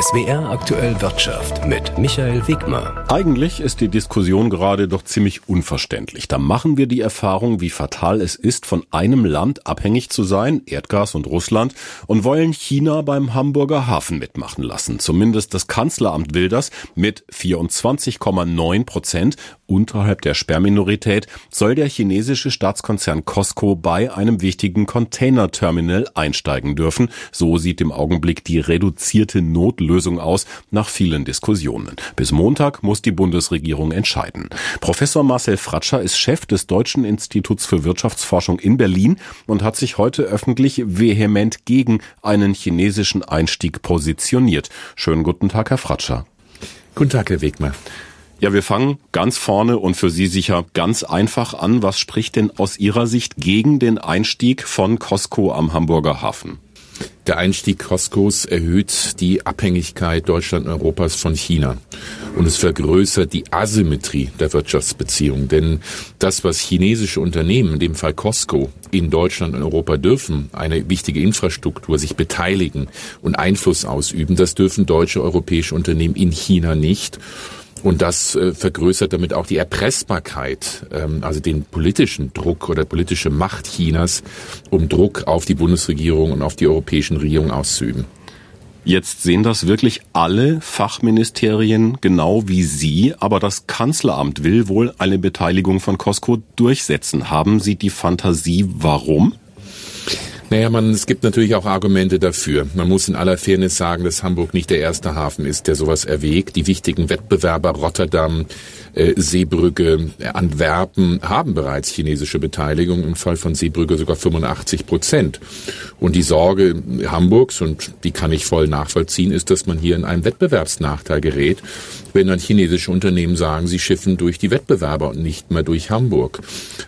SWR aktuell Wirtschaft mit Michael Wegmer. Eigentlich ist die Diskussion gerade doch ziemlich unverständlich. Da machen wir die Erfahrung, wie fatal es ist, von einem Land abhängig zu sein, Erdgas und Russland, und wollen China beim Hamburger Hafen mitmachen lassen. Zumindest das Kanzleramt will das mit 24,9 Prozent unterhalb der Sperrminorität soll der chinesische Staatskonzern COSCO bei einem wichtigen Containerterminal einsteigen dürfen. So sieht im Augenblick die reduzierte Notlösung aus nach vielen Diskussionen. Bis Montag muss die Bundesregierung entscheiden. Professor Marcel Fratscher ist Chef des Deutschen Instituts für Wirtschaftsforschung in Berlin und hat sich heute öffentlich vehement gegen einen chinesischen Einstieg positioniert. Schönen guten Tag, Herr Fratscher. Guten Tag, Herr Wegmer. Ja, wir fangen ganz vorne und für Sie sicher ganz einfach an. Was spricht denn aus Ihrer Sicht gegen den Einstieg von Costco am Hamburger Hafen? Der Einstieg Costcos erhöht die Abhängigkeit Deutschland und Europas von China. Und es vergrößert die Asymmetrie der Wirtschaftsbeziehungen. Denn das, was chinesische Unternehmen, in dem Fall Costco, in Deutschland und Europa dürfen, eine wichtige Infrastruktur, sich beteiligen und Einfluss ausüben, das dürfen deutsche, europäische Unternehmen in China nicht. Und das äh, vergrößert damit auch die Erpressbarkeit, ähm, also den politischen Druck oder politische Macht Chinas, um Druck auf die Bundesregierung und auf die europäischen Regierungen auszuüben. Jetzt sehen das wirklich alle Fachministerien genau wie Sie, aber das Kanzleramt will wohl eine Beteiligung von Costco durchsetzen. Haben Sie die Fantasie, warum? Naja, man, es gibt natürlich auch Argumente dafür. Man muss in aller Fairness sagen, dass Hamburg nicht der erste Hafen ist, der sowas erwägt. Die wichtigen Wettbewerber Rotterdam, äh, Seebrücke, äh, Antwerpen haben bereits chinesische Beteiligung, im Fall von Seebrücke sogar 85 Prozent. Und die Sorge Hamburgs, und die kann ich voll nachvollziehen, ist, dass man hier in einen Wettbewerbsnachteil gerät, wenn dann chinesische Unternehmen sagen, sie schiffen durch die Wettbewerber und nicht mehr durch Hamburg.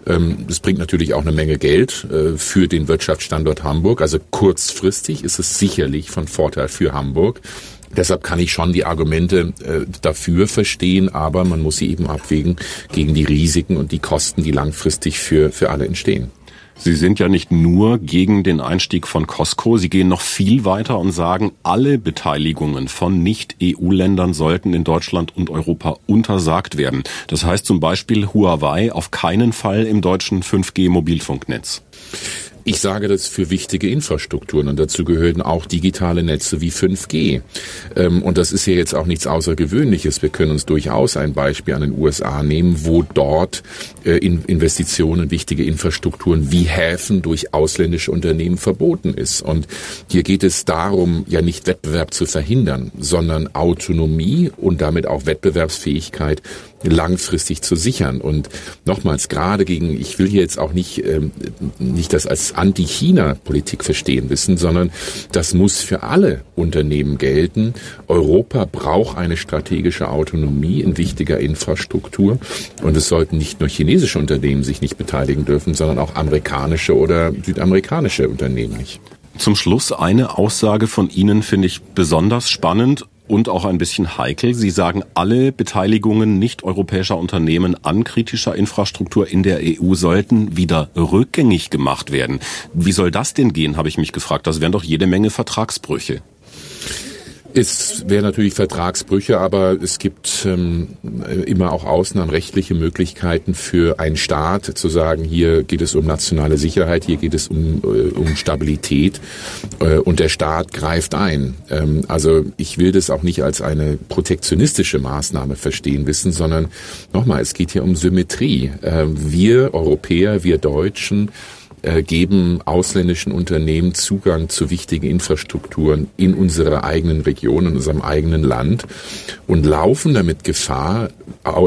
Ähm, das bringt natürlich auch eine Menge Geld äh, für den Wirtschaftsstandort Hamburg. Also kurzfristig ist es sicherlich von Vorteil für Hamburg. Deshalb kann ich schon die Argumente äh, dafür verstehen, aber man muss sie eben abwägen gegen die Risiken und die Kosten, die langfristig für, für alle entstehen. Sie sind ja nicht nur gegen den Einstieg von Costco, Sie gehen noch viel weiter und sagen, alle Beteiligungen von Nicht-EU-Ländern sollten in Deutschland und Europa untersagt werden. Das heißt zum Beispiel Huawei auf keinen Fall im deutschen 5G-Mobilfunknetz. Ich sage das für wichtige Infrastrukturen und dazu gehören auch digitale Netze wie 5G. Ähm, und das ist ja jetzt auch nichts Außergewöhnliches. Wir können uns durchaus ein Beispiel an den USA nehmen, wo dort äh, Investitionen, wichtige Infrastrukturen wie Häfen durch ausländische Unternehmen verboten ist. Und hier geht es darum, ja nicht Wettbewerb zu verhindern, sondern Autonomie und damit auch Wettbewerbsfähigkeit langfristig zu sichern. Und nochmals, gerade gegen, ich will hier jetzt auch nicht, ähm, nicht das als Anti-China-Politik verstehen wissen, sondern das muss für alle Unternehmen gelten. Europa braucht eine strategische Autonomie in wichtiger Infrastruktur. Und es sollten nicht nur chinesische Unternehmen sich nicht beteiligen dürfen, sondern auch amerikanische oder südamerikanische Unternehmen nicht. Zum Schluss eine Aussage von Ihnen finde ich besonders spannend und auch ein bisschen heikel. Sie sagen, alle Beteiligungen nicht-europäischer Unternehmen an kritischer Infrastruktur in der EU sollten wieder rückgängig gemacht werden. Wie soll das denn gehen, habe ich mich gefragt. Das wären doch jede Menge Vertragsbrüche. Es wäre natürlich Vertragsbrüche, aber es gibt ähm, immer auch außenrechtliche Möglichkeiten für einen Staat zu sagen, hier geht es um nationale Sicherheit, hier geht es um, äh, um Stabilität äh, und der Staat greift ein. Ähm, also ich will das auch nicht als eine protektionistische Maßnahme verstehen wissen, sondern nochmal, es geht hier um Symmetrie. Äh, wir Europäer, wir Deutschen, äh, geben ausländischen Unternehmen Zugang zu wichtigen Infrastrukturen in unserer eigenen Region, in unserem eigenen Land und laufen damit Gefahr,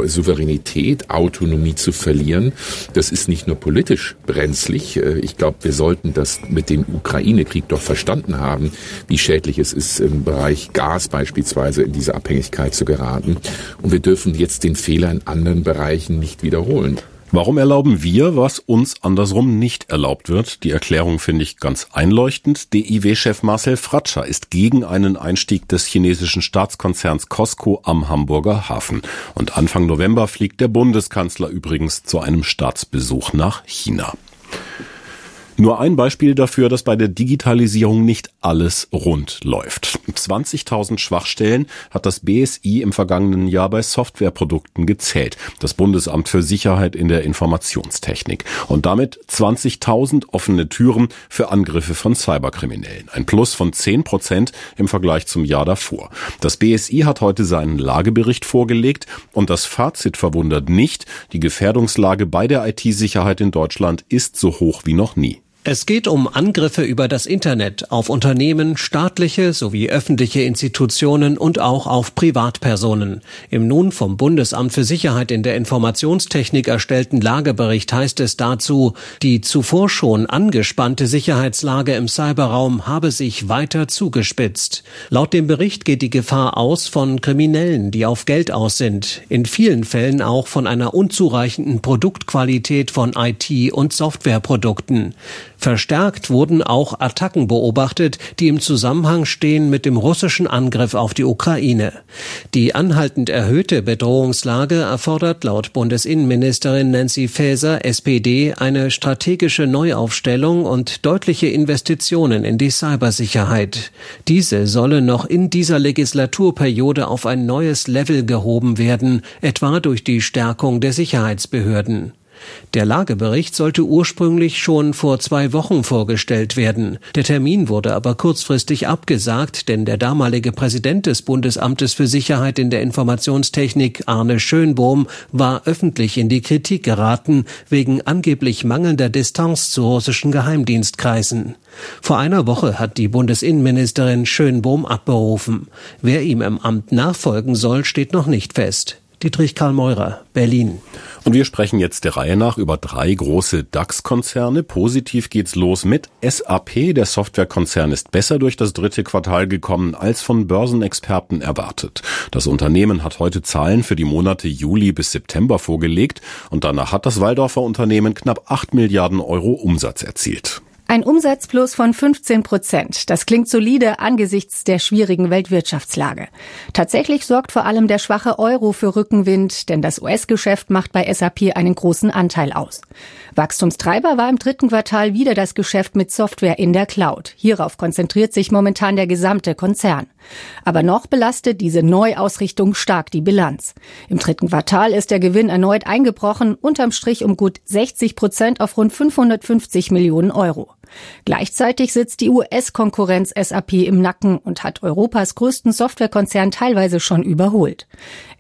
Souveränität, Autonomie zu verlieren. Das ist nicht nur politisch brenzlig. Äh, ich glaube, wir sollten das mit dem Ukraine-Krieg doch verstanden haben, wie schädlich es ist, im Bereich Gas beispielsweise in diese Abhängigkeit zu geraten. Und wir dürfen jetzt den Fehler in anderen Bereichen nicht wiederholen. Warum erlauben wir, was uns andersrum nicht erlaubt wird? Die Erklärung finde ich ganz einleuchtend. DIW-Chef Marcel Fratscher ist gegen einen Einstieg des chinesischen Staatskonzerns Costco am Hamburger Hafen. Und Anfang November fliegt der Bundeskanzler übrigens zu einem Staatsbesuch nach China. Nur ein Beispiel dafür, dass bei der Digitalisierung nicht alles rund läuft. 20.000 Schwachstellen hat das BSI im vergangenen Jahr bei Softwareprodukten gezählt. Das Bundesamt für Sicherheit in der Informationstechnik. Und damit 20.000 offene Türen für Angriffe von Cyberkriminellen. Ein Plus von 10 Prozent im Vergleich zum Jahr davor. Das BSI hat heute seinen Lagebericht vorgelegt und das Fazit verwundert nicht. Die Gefährdungslage bei der IT-Sicherheit in Deutschland ist so hoch wie noch nie. Es geht um Angriffe über das Internet auf Unternehmen, staatliche sowie öffentliche Institutionen und auch auf Privatpersonen. Im nun vom Bundesamt für Sicherheit in der Informationstechnik erstellten Lagebericht heißt es dazu, die zuvor schon angespannte Sicherheitslage im Cyberraum habe sich weiter zugespitzt. Laut dem Bericht geht die Gefahr aus von Kriminellen, die auf Geld aus sind, in vielen Fällen auch von einer unzureichenden Produktqualität von IT- und Softwareprodukten. Verstärkt wurden auch Attacken beobachtet, die im Zusammenhang stehen mit dem russischen Angriff auf die Ukraine. Die anhaltend erhöhte Bedrohungslage erfordert laut Bundesinnenministerin Nancy Faeser, SPD, eine strategische Neuaufstellung und deutliche Investitionen in die Cybersicherheit. Diese solle noch in dieser Legislaturperiode auf ein neues Level gehoben werden, etwa durch die Stärkung der Sicherheitsbehörden. Der Lagebericht sollte ursprünglich schon vor zwei Wochen vorgestellt werden. Der Termin wurde aber kurzfristig abgesagt, denn der damalige Präsident des Bundesamtes für Sicherheit in der Informationstechnik, Arne Schönbohm, war öffentlich in die Kritik geraten wegen angeblich mangelnder Distanz zu russischen Geheimdienstkreisen. Vor einer Woche hat die Bundesinnenministerin Schönbohm abberufen. Wer ihm im Amt nachfolgen soll, steht noch nicht fest. Dietrich Karl Meurer, Berlin. Und wir sprechen jetzt der Reihe nach über drei große DAX-Konzerne. Positiv geht's los mit SAP. Der Softwarekonzern ist besser durch das dritte Quartal gekommen als von Börsenexperten erwartet. Das Unternehmen hat heute Zahlen für die Monate Juli bis September vorgelegt und danach hat das Waldorfer Unternehmen knapp 8 Milliarden Euro Umsatz erzielt. Ein Umsatzplus von 15 Prozent. Das klingt solide angesichts der schwierigen Weltwirtschaftslage. Tatsächlich sorgt vor allem der schwache Euro für Rückenwind, denn das US-Geschäft macht bei SAP einen großen Anteil aus. Wachstumstreiber war im dritten Quartal wieder das Geschäft mit Software in der Cloud. Hierauf konzentriert sich momentan der gesamte Konzern. Aber noch belastet diese Neuausrichtung stark die Bilanz. Im dritten Quartal ist der Gewinn erneut eingebrochen, unterm Strich um gut 60 Prozent auf rund 550 Millionen Euro. Gleichzeitig sitzt die US-Konkurrenz SAP im Nacken und hat Europas größten Softwarekonzern teilweise schon überholt.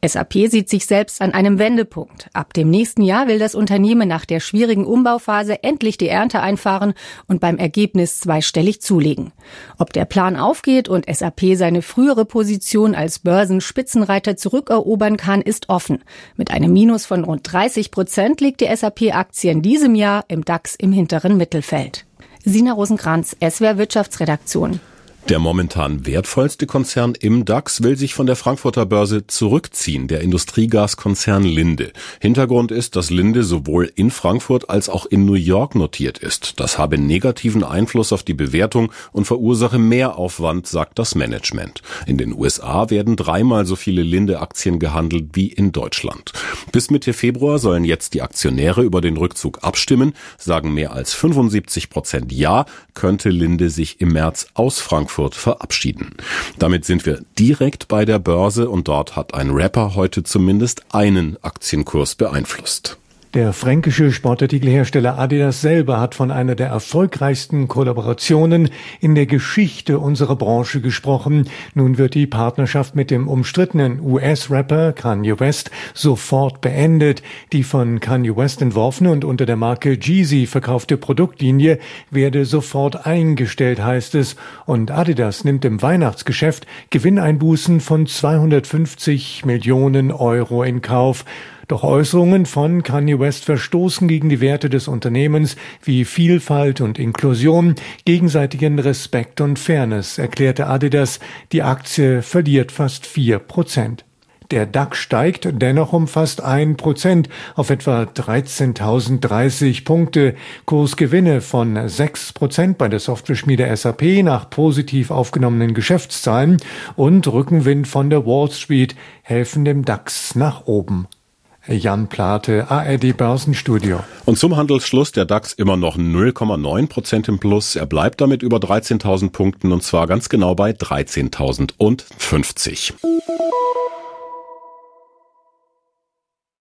SAP sieht sich selbst an einem Wendepunkt. Ab dem nächsten Jahr will das Unternehmen nach der schwierigen Umbauphase endlich die Ernte einfahren und beim Ergebnis zweistellig zulegen. Ob der Plan aufgeht und SAP seine frühere Position als Börsenspitzenreiter zurückerobern kann, ist offen. Mit einem Minus von rund 30 Prozent liegt die SAP-Aktie in diesem Jahr im DAX im hinteren Mittelfeld. Sina Rosenkranz, SWR Wirtschaftsredaktion. Der momentan wertvollste Konzern im DAX will sich von der Frankfurter Börse zurückziehen, der Industriegaskonzern Linde. Hintergrund ist, dass Linde sowohl in Frankfurt als auch in New York notiert ist. Das habe negativen Einfluss auf die Bewertung und verursache mehr Aufwand, sagt das Management. In den USA werden dreimal so viele Linde-Aktien gehandelt wie in Deutschland. Bis Mitte Februar sollen jetzt die Aktionäre über den Rückzug abstimmen, sagen mehr als 75 Prozent Ja, könnte Linde sich im März aus Frankfurt Frankfurt verabschieden. Damit sind wir direkt bei der Börse und dort hat ein Rapper heute zumindest einen Aktienkurs beeinflusst. Der fränkische Sportartikelhersteller Adidas selber hat von einer der erfolgreichsten Kollaborationen in der Geschichte unserer Branche gesprochen. Nun wird die Partnerschaft mit dem umstrittenen US-Rapper Kanye West sofort beendet. Die von Kanye West entworfene und unter der Marke Jeezy verkaufte Produktlinie werde sofort eingestellt, heißt es. Und Adidas nimmt im Weihnachtsgeschäft Gewinneinbußen von 250 Millionen Euro in Kauf. Doch Äußerungen von Kanye West verstoßen gegen die Werte des Unternehmens wie Vielfalt und Inklusion, gegenseitigen Respekt und Fairness, erklärte Adidas. Die Aktie verliert fast vier Prozent. Der DAX steigt dennoch um fast ein Prozent auf etwa 13.030 Punkte. Kursgewinne von sechs Prozent bei der Software-Schmiede SAP nach positiv aufgenommenen Geschäftszahlen und Rückenwind von der Wall Street helfen dem DAX nach oben. Jan Plate, ARD Börsenstudio. Und zum Handelsschluss der DAX immer noch 0,9 Prozent im Plus. Er bleibt damit über 13.000 Punkten und zwar ganz genau bei 13.050.